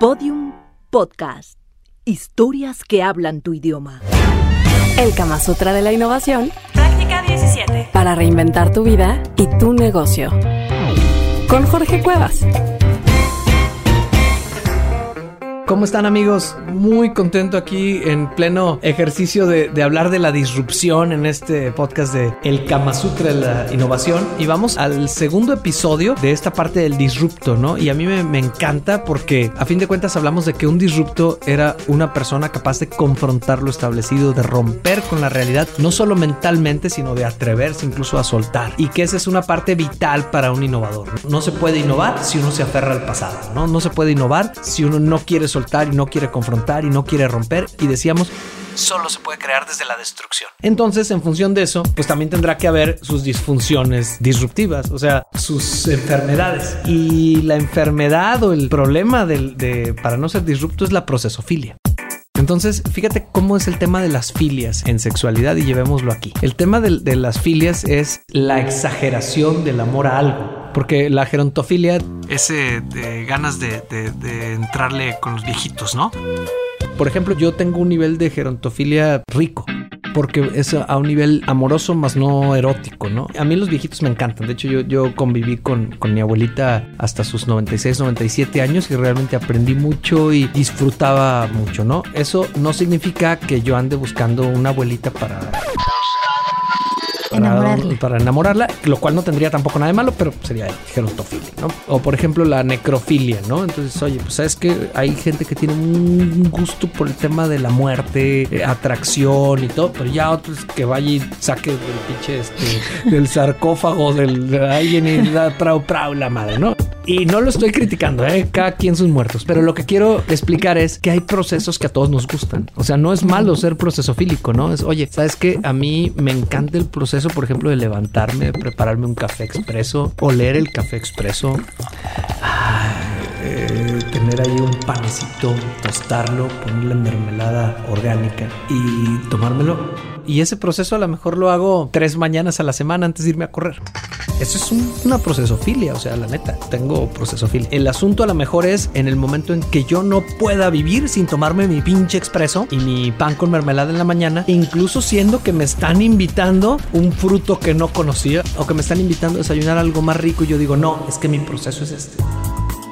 Podium Podcast. Historias que hablan tu idioma. El Kama Sutra de la Innovación. Práctica 17. Para reinventar tu vida y tu negocio. Con Jorge Cuevas. ¿Cómo están amigos? Muy contento aquí en pleno ejercicio de, de, hablar de la disrupción en este podcast de El Kama Sutra de la innovación. Y vamos al segundo episodio de esta parte del disrupto, ¿no? Y a mí me, me encanta porque a fin de cuentas hablamos de que un disrupto era una persona capaz de confrontar lo establecido, de romper con la realidad, no solo mentalmente, sino de atreverse incluso a soltar. Y que esa es una parte vital para un innovador. No se puede innovar si uno se aferra al pasado, ¿no? No se puede innovar si uno no quiere soltar y no quiere confrontar y no quiere romper y decíamos solo se puede crear desde la destrucción. Entonces, en función de eso, pues también tendrá que haber sus disfunciones disruptivas, o sea, sus enfermedades. Y la enfermedad o el problema del, de, para no ser disrupto es la procesofilia. Entonces, fíjate cómo es el tema de las filias en sexualidad y llevémoslo aquí. El tema de, de las filias es la exageración del amor a algo. Porque la gerontofilia, ese de ganas de, de, de, entrarle con los viejitos, ¿no? Por ejemplo, yo tengo un nivel de gerontofilia rico. Porque es a un nivel amoroso, más no erótico, ¿no? A mí los viejitos me encantan. De hecho, yo, yo conviví con, con mi abuelita hasta sus 96, 97 años y realmente aprendí mucho y disfrutaba mucho, ¿no? Eso no significa que yo ande buscando una abuelita para para enamorarla. lo cual no tendría tampoco nada de malo, pero sería gerontofilia, ¿no? O por ejemplo la necrofilia, ¿no? Entonces, oye, pues sabes que hay gente que tiene un gusto por el tema de la muerte, eh, atracción y todo, pero ya otros que vaya y saque del pinche este, del sarcófago del, de alguien y da prau prau la madre, ¿no? Y no lo estoy criticando, ¿eh? cada quien sus muertos. Pero lo que quiero explicar es que hay procesos que a todos nos gustan. O sea, no es malo ser procesofílico, ¿no? Es, oye, ¿sabes qué? A mí me encanta el proceso, por ejemplo, de levantarme, prepararme un café expreso, oler el café expreso. Eh, tener ahí un panecito, tostarlo, ponerle mermelada orgánica y tomármelo. Y ese proceso a lo mejor lo hago tres mañanas a la semana antes de irme a correr. Eso es un, una procesofilia, o sea, la neta, tengo procesofilia. El asunto a lo mejor es en el momento en que yo no pueda vivir sin tomarme mi pinche expreso y mi pan con mermelada en la mañana, incluso siendo que me están invitando un fruto que no conocía o que me están invitando a desayunar algo más rico y yo digo, no, es que mi proceso es este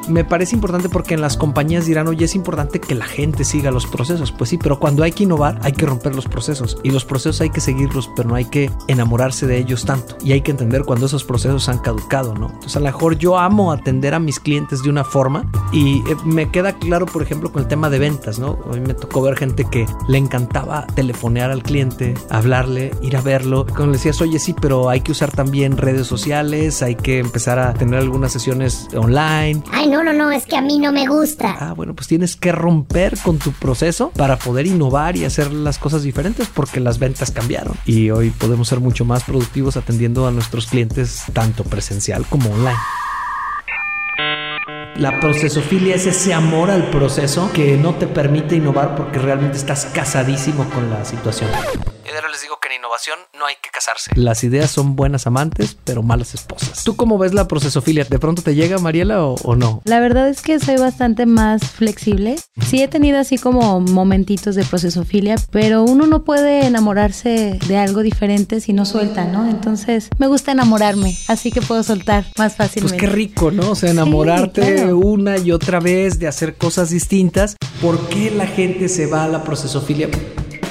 me parece importante porque en las compañías dirán, oye, es importante que la gente siga los procesos. Pues sí, pero cuando hay que innovar, hay que romper los procesos. Y los procesos hay que seguirlos, pero no hay que enamorarse de ellos tanto. Y hay que entender cuando esos procesos han caducado, ¿no? Entonces, a lo mejor yo amo atender a mis clientes de una forma y me queda claro, por ejemplo, con el tema de ventas, ¿no? A mí me tocó ver gente que le encantaba telefonear al cliente, hablarle, ir a verlo. Cuando le decías, oye, sí, pero hay que usar también redes sociales, hay que empezar a tener algunas sesiones online. No, no, no, es que a mí no me gusta. Ah, bueno, pues tienes que romper con tu proceso para poder innovar y hacer las cosas diferentes porque las ventas cambiaron. Y hoy podemos ser mucho más productivos atendiendo a nuestros clientes tanto presencial como online. La procesofilia es ese amor al proceso que no te permite innovar porque realmente estás casadísimo con la situación. Ahora les digo que en innovación no hay que casarse. Las ideas son buenas amantes, pero malas esposas. ¿Tú cómo ves la procesofilia? ¿De pronto te llega, Mariela, o, o no? La verdad es que soy bastante más flexible. Sí he tenido así como momentitos de procesofilia, pero uno no puede enamorarse de algo diferente si no suelta, ¿no? Entonces me gusta enamorarme, así que puedo soltar más fácilmente. Pues qué rico, ¿no? O sea, enamorarte sí, claro. una y otra vez de hacer cosas distintas. ¿Por qué la gente se va a la procesofilia?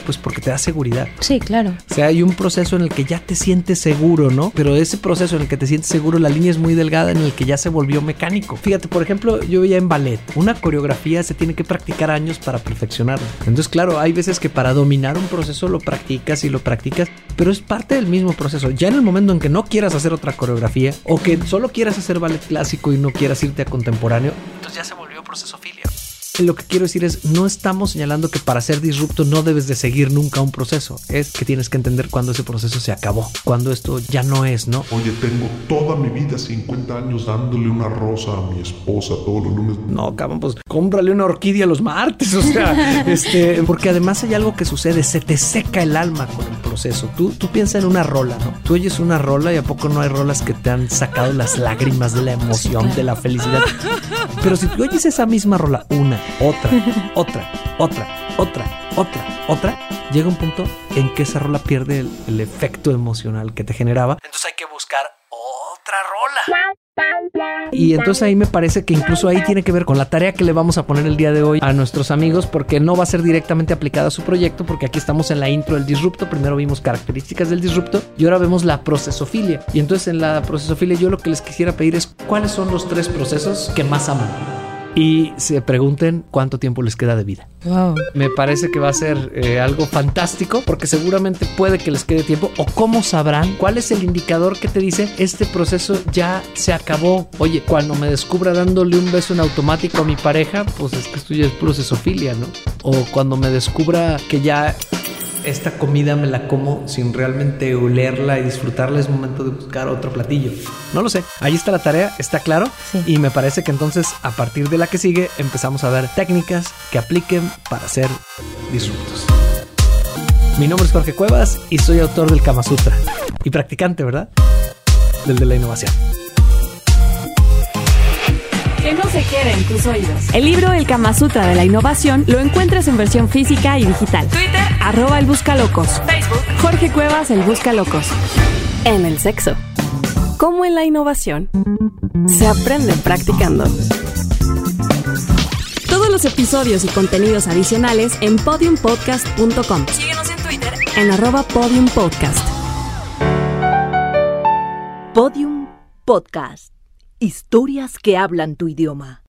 Pues porque te da seguridad. Sí, claro. O sea, hay un proceso en el que ya te sientes seguro, ¿no? Pero ese proceso en el que te sientes seguro, la línea es muy delgada en el que ya se volvió mecánico. Fíjate, por ejemplo, yo veía en ballet, una coreografía se tiene que practicar años para perfeccionarla. Entonces, claro, hay veces que para dominar un proceso lo practicas y lo practicas, pero es parte del mismo proceso. Ya en el momento en que no quieras hacer otra coreografía o que solo quieras hacer ballet clásico y no quieras irte a contemporáneo, entonces ya se volvió procesofilia. Lo que quiero decir es, no estamos señalando que para ser disrupto no debes de seguir nunca un proceso. Es que tienes que entender cuando ese proceso se acabó, cuando esto ya no es, ¿no? Oye, tengo toda mi vida, 50 años, dándole una rosa a mi esposa todos los lunes. No, cabrón, pues cómprale una orquídea los martes, o sea, este, porque además hay algo que sucede, se te seca el alma con el proceso. Tú, tú piensas en una rola, ¿no? Tú oyes una rola y a poco no hay rolas que te han sacado las lágrimas de la emoción, de la felicidad. Pero si tú oyes esa misma rola una otra, otra, otra, otra, otra, otra, llega un punto en que esa rola pierde el, el efecto emocional que te generaba. Entonces hay que buscar otra rola. Y entonces ahí me parece que incluso ahí tiene que ver con la tarea que le vamos a poner el día de hoy a nuestros amigos porque no va a ser directamente aplicada a su proyecto porque aquí estamos en la intro del disrupto, primero vimos características del disrupto y ahora vemos la procesofilia. Y entonces en la procesofilia yo lo que les quisiera pedir es cuáles son los tres procesos que más aman y se pregunten cuánto tiempo les queda de vida. Wow. Me parece que va a ser eh, algo fantástico porque seguramente puede que les quede tiempo o cómo sabrán cuál es el indicador que te dice este proceso ya se acabó. Oye, cuando me descubra dándole un beso en automático a mi pareja, pues es que esto ya es procesofilia, ¿no? O cuando me descubra que ya esta comida me la como sin realmente olerla y disfrutarla, es momento de buscar otro platillo. No lo sé. Ahí está la tarea, está claro. Sí. Y me parece que entonces, a partir de la que sigue, empezamos a ver técnicas que apliquen para hacer disruptos. Mi nombre es Jorge Cuevas y soy autor del Kama Sutra. Y practicante, ¿verdad? Del de la innovación. Que no se quede en tus oídos. El libro El Kama Sutra de la Innovación lo encuentras en versión física y digital. Twitter, arroba el Buscalocos. Facebook, Jorge Cuevas, el Buscalocos. En el sexo. Como en la innovación, se aprende practicando. Todos los episodios y contenidos adicionales en podiumpodcast.com. Síguenos en Twitter en arroba podiumpodcast. Podium Podcast. Historias que hablan tu idioma.